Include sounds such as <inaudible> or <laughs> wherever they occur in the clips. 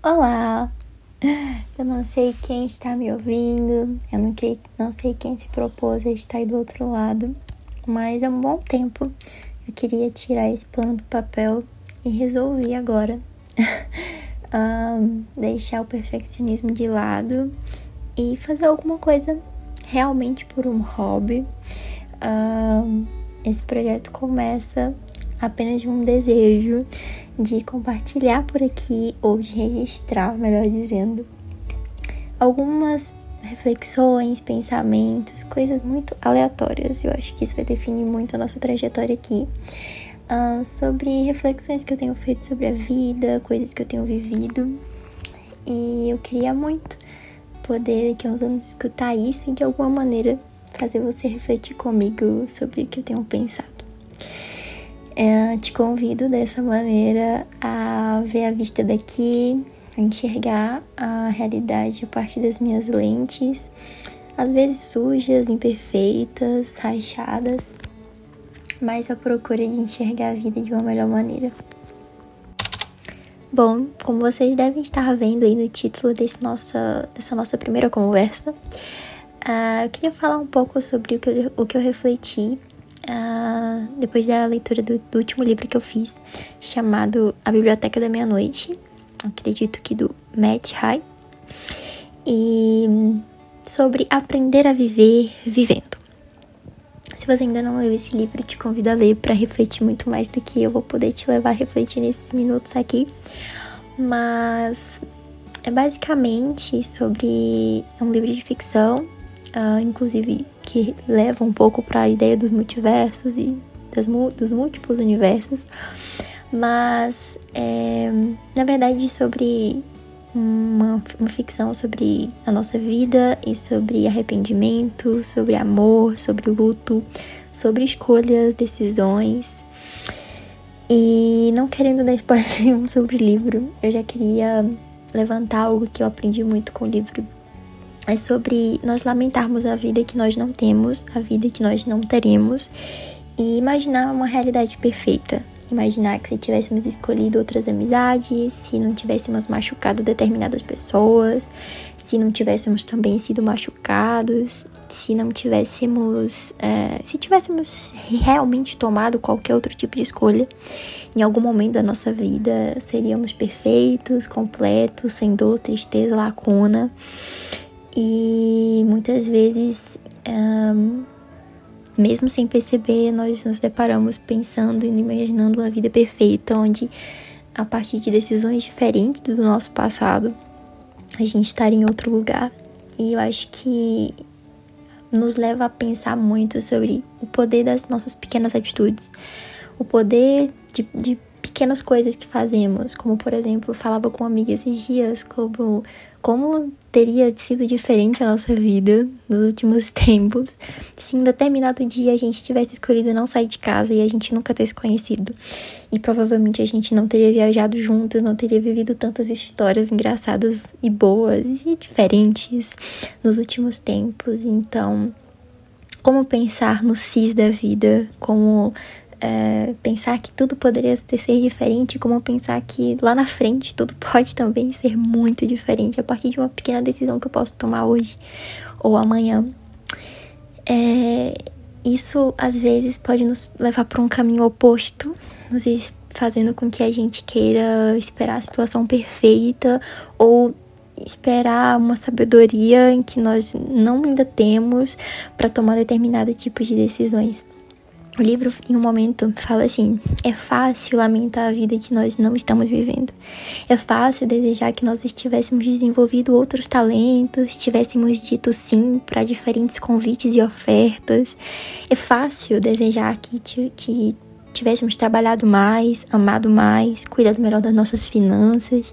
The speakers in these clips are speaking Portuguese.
Olá! Eu não sei quem está me ouvindo, eu não, que, não sei quem se propôs a estar aí do outro lado, mas há um bom tempo eu queria tirar esse plano do papel e resolvi agora <laughs> um, deixar o perfeccionismo de lado e fazer alguma coisa realmente por um hobby. Um, esse projeto começa apenas um desejo de compartilhar por aqui, ou de registrar, melhor dizendo, algumas reflexões, pensamentos, coisas muito aleatórias. Eu acho que isso vai definir muito a nossa trajetória aqui. Uh, sobre reflexões que eu tenho feito sobre a vida, coisas que eu tenho vivido. E eu queria muito poder daqui a uns anos escutar isso e de alguma maneira fazer você refletir comigo sobre o que eu tenho pensado. É, te convido dessa maneira a ver a vista daqui, a enxergar a realidade a partir das minhas lentes, às vezes sujas, imperfeitas, rachadas, mas a procura de enxergar a vida de uma melhor maneira. Bom, como vocês devem estar vendo aí no título desse nossa, dessa nossa primeira conversa, uh, eu queria falar um pouco sobre o que eu, o que eu refleti uh, depois da leitura do, do, último livro que eu fiz, chamado A Biblioteca da Meia-Noite, acredito que do Matt High, e sobre aprender a viver vivendo. Se você ainda não leu esse livro, te convido a ler para refletir muito mais do que eu vou poder te levar a refletir nesses minutos aqui. Mas é basicamente sobre é um livro de ficção, uh, inclusive que leva um pouco para a ideia dos multiversos e das, dos múltiplos universos, mas é, na verdade sobre uma, uma ficção sobre a nossa vida e sobre arrependimento, sobre amor, sobre luto, sobre escolhas, decisões. E não querendo dar spoiler <laughs> sobre o livro, eu já queria levantar algo que eu aprendi muito com o livro é sobre nós lamentarmos a vida que nós não temos, a vida que nós não teremos e imaginar uma realidade perfeita. Imaginar que se tivéssemos escolhido outras amizades, se não tivéssemos machucado determinadas pessoas, se não tivéssemos também sido machucados, se não tivéssemos. É, se tivéssemos realmente tomado qualquer outro tipo de escolha, em algum momento da nossa vida seríamos perfeitos, completos, sem dor, tristeza, lacuna. E muitas vezes, um, mesmo sem perceber, nós nos deparamos pensando e imaginando uma vida perfeita, onde a partir de decisões diferentes do nosso passado, a gente estaria em outro lugar. E eu acho que nos leva a pensar muito sobre o poder das nossas pequenas atitudes, o poder de, de pequenas coisas que fazemos, como por exemplo, falava com uma amiga esses dias como como teria sido diferente a nossa vida nos últimos <laughs> tempos se em determinado dia a gente tivesse escolhido não sair de casa e a gente nunca ter se conhecido. E provavelmente a gente não teria viajado juntos, não teria vivido tantas histórias engraçadas e boas e diferentes nos últimos tempos. Então, como pensar no cis da vida, como é, pensar que tudo poderia ser diferente, como pensar que lá na frente tudo <laughs> pode também ser muito diferente a partir de uma pequena decisão que eu posso tomar hoje ou amanhã. É, isso às vezes pode nos levar para um caminho oposto, vezes fazendo com que a gente queira esperar a situação perfeita ou esperar uma sabedoria em que nós não ainda temos para tomar determinado tipo de decisões. O livro, em um momento, fala assim: é fácil lamentar a vida que nós não estamos vivendo. É fácil desejar que nós estivéssemos desenvolvido outros talentos, tivéssemos dito sim para diferentes convites e ofertas. É fácil desejar que, que tivéssemos trabalhado mais, amado mais, cuidado melhor das nossas finanças,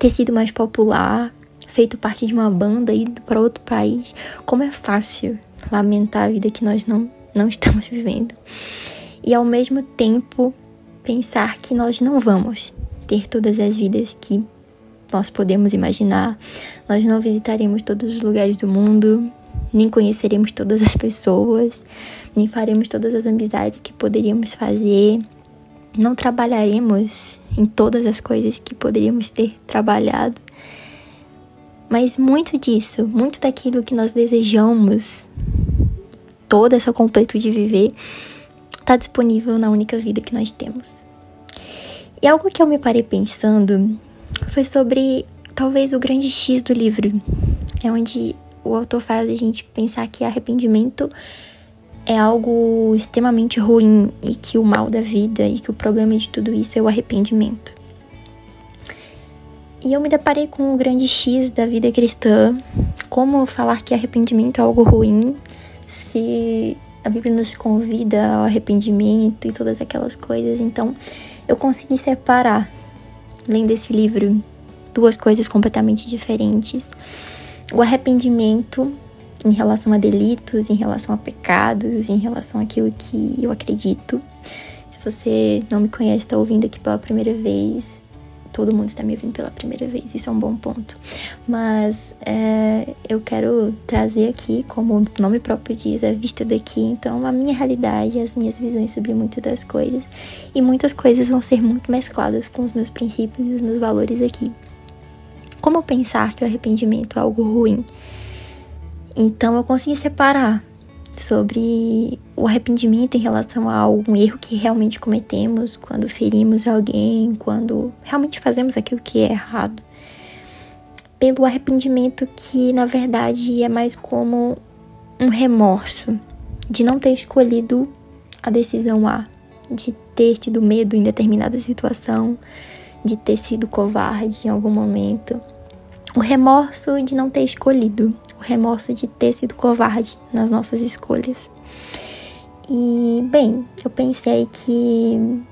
ter sido mais popular, feito parte de uma banda e ido para outro país. Como é fácil lamentar a vida que nós não não estamos vivendo. E ao mesmo tempo pensar que nós não vamos ter todas as vidas que nós podemos imaginar. Nós não visitaremos todos os lugares do mundo, nem conheceremos todas as pessoas, nem faremos todas as amizades que poderíamos fazer. não trabalharemos em todas as coisas que poderíamos ter trabalhado, mas muito disso, muito daquilo que nós desejamos, toda essa completude de viver, está disponível na única vida que nós temos. E algo que eu me parei pensando foi sobre talvez o grande X do livro. É onde o autor faz a gente pensar que arrependimento é algo extremamente ruim e que o mal da vida e que o problema de tudo isso é o arrependimento. E eu me deparei com o grande X da vida cristã, como falar que arrependimento é algo ruim, se a Bíblia nos convida ao arrependimento e todas aquelas coisas. Então, eu consegui separar, lendo esse livro, duas coisas completamente diferentes. O arrependimento em relação a delitos, em relação a pecados, em relação àquilo que eu acredito. Se você não me conhece, está ouvindo aqui pela primeira vez, todo mundo está me ouvindo pela primeira vez, isso é um bom ponto. Mas é, eu quero trazer aqui, como o nome próprio diz, a vista daqui, então a minha realidade, as minhas visões sobre muitas das coisas. E muitas coisas vão ser muito mescladas com os meus princípios e os meus valores aqui. Como pensar que o arrependimento é algo ruim? Então eu consegui separar sobre o arrependimento em relação a algum erro que realmente cometemos, quando ferimos alguém, quando realmente fazemos aquilo que é errado. Pelo arrependimento que, na verdade, é mais como um remorso de não ter escolhido a decisão A, de ter tido medo em determinada situação, de ter sido covarde em algum momento. O remorso de não ter escolhido, remorso de ter sido covarde nas nossas escolhas. E, bem, eu pensei que,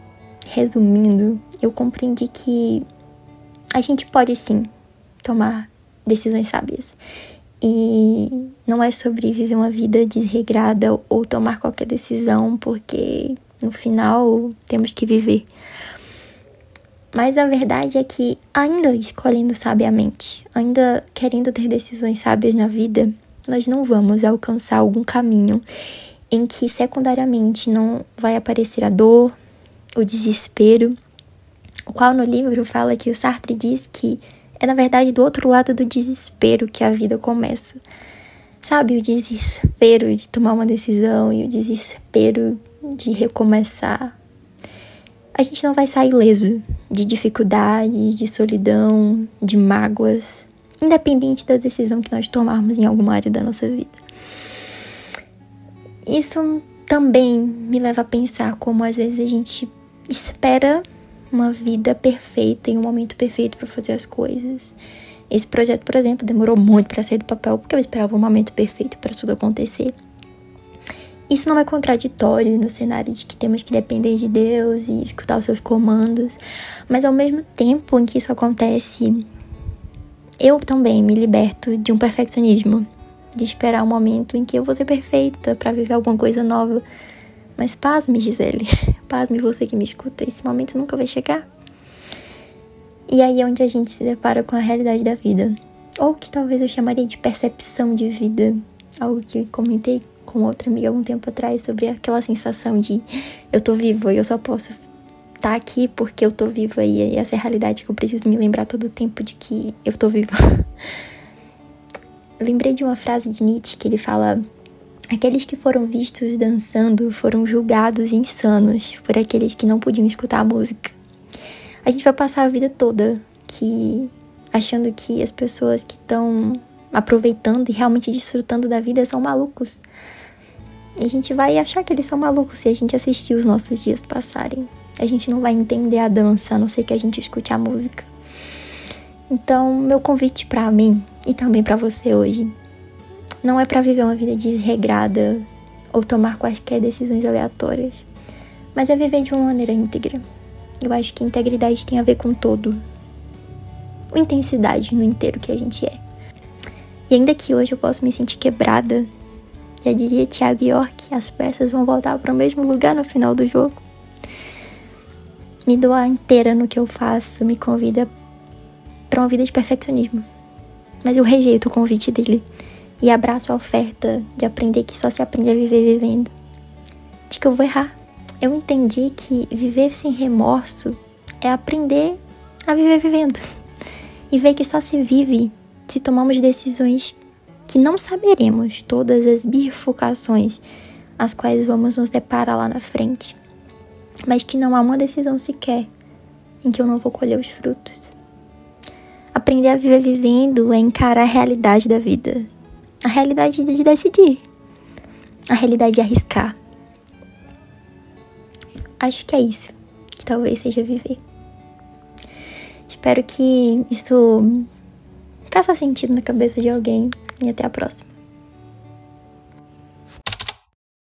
resumindo, eu compreendi que a gente pode sim tomar decisões sábias. E não é sobre viver uma vida desregrada ou tomar qualquer decisão, porque no final temos que viver. Mas a verdade é que, ainda escolhendo sabiamente, ainda querendo ter decisões sábias na vida, nós não vamos alcançar algum caminho em que secundariamente não vai aparecer a dor, o desespero, o qual no livro fala que o Sartre diz que é na verdade do outro lado do desespero que a vida começa. Sabe, o desespero de tomar uma decisão e o desespero de recomeçar a gente não vai sair ileso de dificuldades, de solidão, de mágoas, independente da decisão que nós tomarmos em alguma área da nossa vida. Isso também me leva a pensar como às vezes a gente espera uma vida perfeita e um momento perfeito para fazer as coisas. Esse projeto, por exemplo, demorou muito para sair do papel porque eu esperava um momento perfeito para tudo acontecer. Isso não é contraditório no cenário de que temos que depender de Deus e escutar os seus comandos, mas ao mesmo tempo em que isso acontece, eu também me liberto de um perfeccionismo, de esperar um momento em que eu vou ser perfeita para viver alguma coisa nova. Mas pasme, Gisele, <laughs> pasme você que me escuta, esse momento nunca vai chegar. E aí é onde a gente se depara com a realidade da vida, ou que talvez eu chamaria de percepção de vida, algo que comentei com outra amiga algum tempo atrás sobre aquela sensação de eu tô viva e eu só posso estar tá aqui porque eu tô viva e essa é a realidade que eu preciso me lembrar todo o tempo de que eu tô viva. <laughs> Lembrei de uma frase de Nietzsche que ele fala: Aqueles que foram vistos dançando foram julgados insanos por aqueles que não podiam escutar a música. A gente vai passar a vida toda que achando que as pessoas que estão aproveitando e realmente desfrutando da vida são malucos. E a gente vai achar que eles são malucos se a gente assistir os nossos dias passarem. A gente não vai entender a dança, a não ser que a gente escute a música. Então, meu convite para mim e também para você hoje não é para viver uma vida desregrada ou tomar quaisquer decisões aleatórias, mas é viver de uma maneira íntegra. Eu acho que integridade tem a ver com todo. O intensidade no inteiro que a gente é. E ainda que hoje eu possa me sentir quebrada já diria Thiago York, as peças vão voltar para o mesmo lugar no final do jogo. Me doa inteira no que eu faço, me convida para uma vida de perfeccionismo. Mas eu rejeito o convite dele e abraço a oferta de aprender que só se aprende a viver vivendo. De que eu vou errar eu entendi que viver sem remorso é aprender a viver vivendo. E ver que só se vive se tomamos decisões que não saberemos todas as bifurcações as quais vamos nos deparar lá na frente, mas que não há uma decisão sequer em que eu não vou colher os frutos. Aprender a viver vivendo é encarar a realidade da vida, a realidade de decidir, a realidade de arriscar. Acho que é isso que talvez seja viver. Espero que isso faça sentido na cabeça de alguém e até a próxima.